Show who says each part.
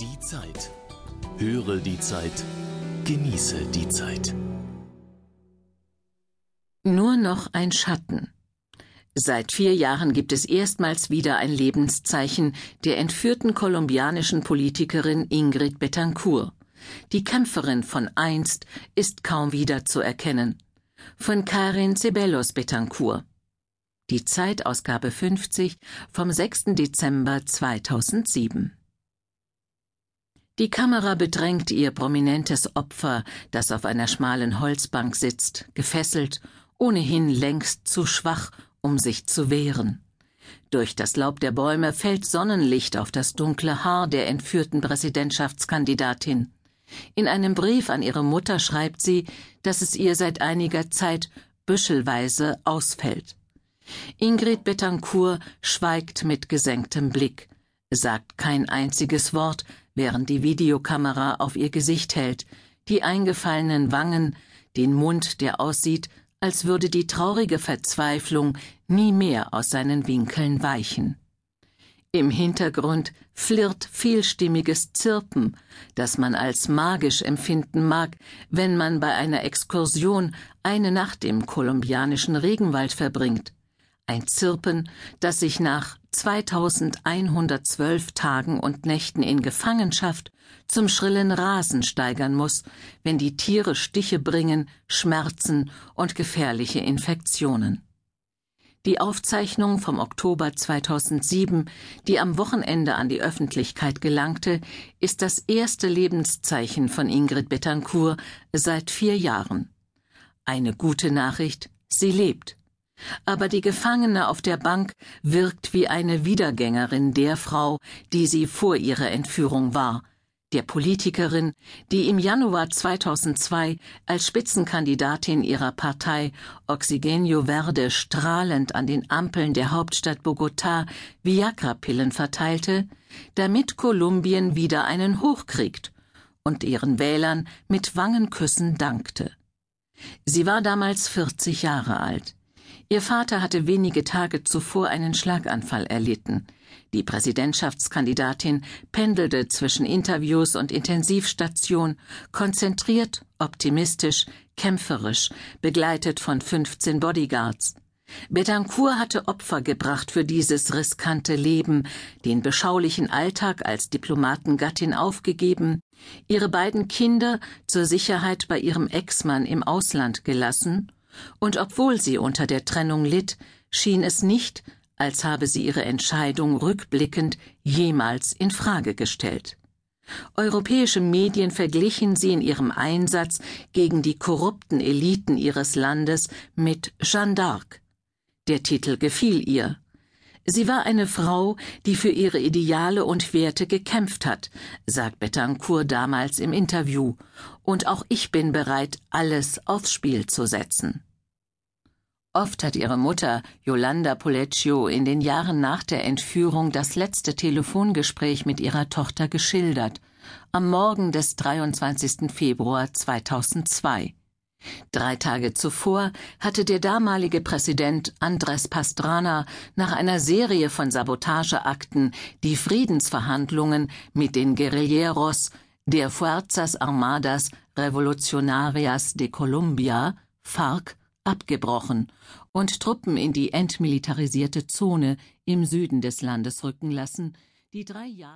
Speaker 1: Die Zeit. Höre die Zeit. Genieße die Zeit.
Speaker 2: Nur noch ein Schatten. Seit vier Jahren gibt es erstmals wieder ein Lebenszeichen der entführten kolumbianischen Politikerin Ingrid Betancourt. Die Kämpferin von einst ist kaum wieder zu erkennen. Von Karin Ceballos Betancourt. Die Zeitausgabe 50 vom 6. Dezember 2007. Die Kamera bedrängt ihr prominentes Opfer, das auf einer schmalen Holzbank sitzt, gefesselt, ohnehin längst zu schwach, um sich zu wehren. Durch das Laub der Bäume fällt Sonnenlicht auf das dunkle Haar der entführten Präsidentschaftskandidatin. In einem Brief an ihre Mutter schreibt sie, dass es ihr seit einiger Zeit büschelweise ausfällt. Ingrid Betancourt schweigt mit gesenktem Blick, sagt kein einziges Wort, während die Videokamera auf ihr Gesicht hält, die eingefallenen Wangen, den Mund, der aussieht, als würde die traurige Verzweiflung nie mehr aus seinen Winkeln weichen. Im Hintergrund flirrt vielstimmiges Zirpen, das man als magisch empfinden mag, wenn man bei einer Exkursion eine Nacht im kolumbianischen Regenwald verbringt, ein Zirpen, das sich nach 2112 Tagen und Nächten in Gefangenschaft zum schrillen Rasen steigern muss, wenn die Tiere Stiche bringen, Schmerzen und gefährliche Infektionen. Die Aufzeichnung vom Oktober 2007, die am Wochenende an die Öffentlichkeit gelangte, ist das erste Lebenszeichen von Ingrid Betancourt seit vier Jahren. Eine gute Nachricht, sie lebt aber die Gefangene auf der Bank wirkt wie eine Wiedergängerin der Frau, die sie vor ihrer Entführung war, der Politikerin, die im Januar 2002 als Spitzenkandidatin ihrer Partei Oxygenio Verde strahlend an den Ampeln der Hauptstadt Bogotá Viagra-Pillen verteilte, damit Kolumbien wieder einen Hoch kriegt und ihren Wählern mit Wangenküssen dankte. Sie war damals 40 Jahre alt. Ihr Vater hatte wenige Tage zuvor einen Schlaganfall erlitten. Die Präsidentschaftskandidatin pendelte zwischen Interviews und Intensivstation, konzentriert, optimistisch, kämpferisch, begleitet von 15 Bodyguards. Betancourt hatte Opfer gebracht für dieses riskante Leben, den beschaulichen Alltag als Diplomatengattin aufgegeben, ihre beiden Kinder zur Sicherheit bei ihrem Ex-Mann im Ausland gelassen und obwohl sie unter der Trennung litt, schien es nicht, als habe sie ihre Entscheidung rückblickend jemals in Frage gestellt. Europäische Medien verglichen sie in ihrem Einsatz gegen die korrupten Eliten ihres Landes mit Jeanne d'Arc. Der Titel gefiel ihr. Sie war eine Frau, die für ihre Ideale und Werte gekämpft hat, sagt Betancourt damals im Interview, und auch ich bin bereit, alles aufs Spiel zu setzen. Oft hat ihre Mutter, Yolanda Poleccio, in den Jahren nach der Entführung das letzte Telefongespräch mit ihrer Tochter geschildert, am Morgen des 23. Februar 2002. Drei Tage zuvor hatte der damalige Präsident Andrés Pastrana nach einer Serie von Sabotageakten die Friedensverhandlungen mit den Guerilleros der Fuerzas Armadas Revolucionarias de Colombia FARC abgebrochen und Truppen in die entmilitarisierte Zone im Süden des Landes rücken lassen, die drei Jahre